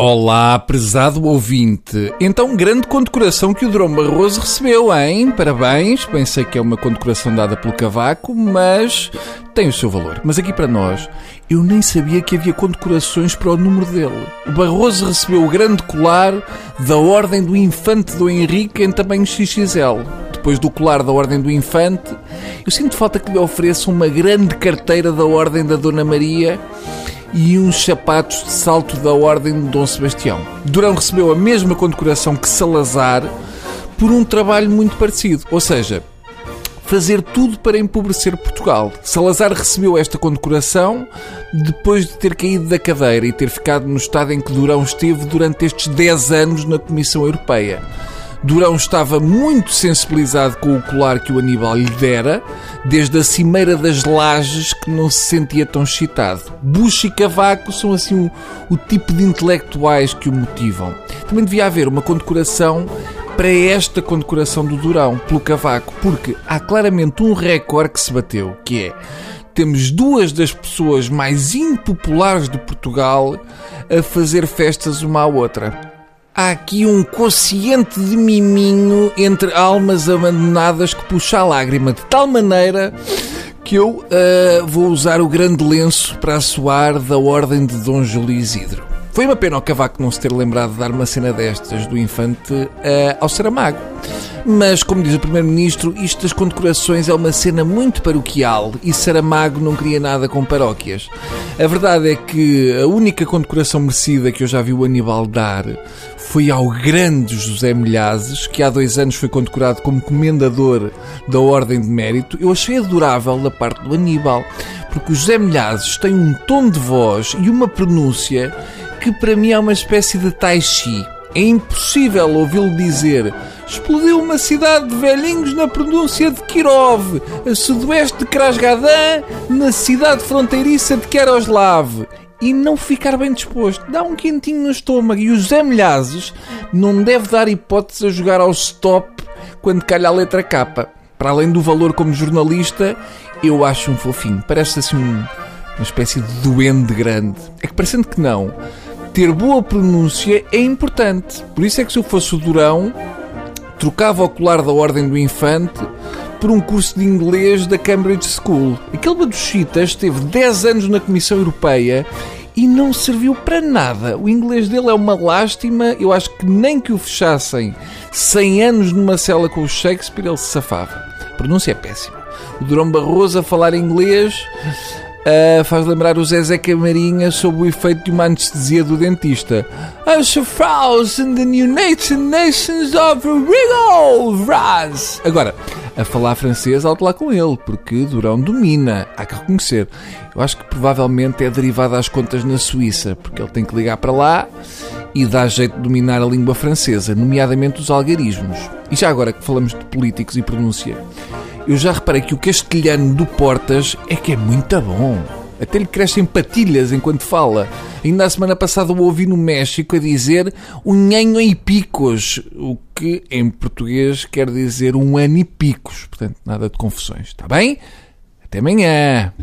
Olá, prezado ouvinte. Então, grande condecoração que o Drão Barroso recebeu, hein? Parabéns. Pensei que é uma condecoração dada pelo Cavaco, mas tem o seu valor. Mas aqui para nós, eu nem sabia que havia condecorações para o número dele. O Barroso recebeu o grande colar da Ordem do Infante do Henrique em tamanho XXL. Depois do colar da Ordem do Infante, eu sinto falta que lhe ofereça uma grande carteira da Ordem da Dona Maria e uns sapatos de salto da Ordem de Dom Sebastião. Durão recebeu a mesma condecoração que Salazar por um trabalho muito parecido, ou seja, fazer tudo para empobrecer Portugal. Salazar recebeu esta condecoração depois de ter caído da cadeira e ter ficado no estado em que Durão esteve durante estes 10 anos na Comissão Europeia. Durão estava muito sensibilizado com o colar que o Aníbal lhe dera, desde a cimeira das lajes que não se sentia tão excitado. Bush e Cavaco são assim o, o tipo de intelectuais que o motivam. Também devia haver uma condecoração para esta condecoração do Durão, pelo Cavaco, porque há claramente um recorde que se bateu, que é temos duas das pessoas mais impopulares de Portugal a fazer festas uma à outra há aqui um quociente de miminho entre almas abandonadas que puxa a lágrima, de tal maneira que eu uh, vou usar o grande lenço para assoar da ordem de Dom Júlio Isidro. Foi uma pena o Cavaco não se ter lembrado de dar uma cena destas do infante uh, ao Saramago. Mas, como diz o Primeiro-Ministro, isto das condecorações é uma cena muito paroquial e Saramago não queria nada com paróquias. A verdade é que a única condecoração merecida que eu já vi o Aníbal dar foi ao grande José Milhazes, que há dois anos foi condecorado como comendador da Ordem de Mérito. Eu achei adorável da parte do Aníbal, porque o José Milhazes tem um tom de voz e uma pronúncia que para mim é uma espécie de tai chi. É impossível ouvi-lo dizer explodiu uma cidade de velhinhos na pronúncia de Kirov, a sudoeste de Krasgadã, na cidade fronteiriça de Keroslav e não ficar bem disposto. Dá um quentinho no estômago. E o José Milhazes não deve dar hipótese a jogar ao stop quando calha a letra K. Para além do valor como jornalista, eu acho um fofinho. Parece assim um, uma espécie de duende grande. É que parecendo que não, ter boa pronúncia é importante. Por isso é que se eu fosse o Durão, trocava o colar da Ordem do Infante por um curso de inglês da Cambridge School. Aquele baduchita esteve 10 anos na Comissão Europeia e não serviu para nada. O inglês dele é uma lástima. Eu acho que nem que o fechassem 100 anos numa cela com o Shakespeare ele se safava. A pronúncia é péssima. O Durão Barroso a falar inglês uh, faz lembrar o Zezé Camarinha sob o efeito de uma anestesia do dentista. As Fraus in the United Nations of Regal Vraz. Agora, a falar francês, alto lá com ele, porque Durão domina, há que reconhecer. Eu acho que provavelmente é derivado às contas na Suíça, porque ele tem que ligar para lá e dá jeito de dominar a língua francesa, nomeadamente os algarismos. E já agora que falamos de políticos e pronúncia, eu já reparei que o castelhano do Portas é que é muito bom. Até lhe crescem patilhas enquanto fala. Ainda a semana passada o ouvi no México a dizer unhanho e picos, o que em português quer dizer um ano e picos. Portanto, nada de confusões. Está bem? Até amanhã.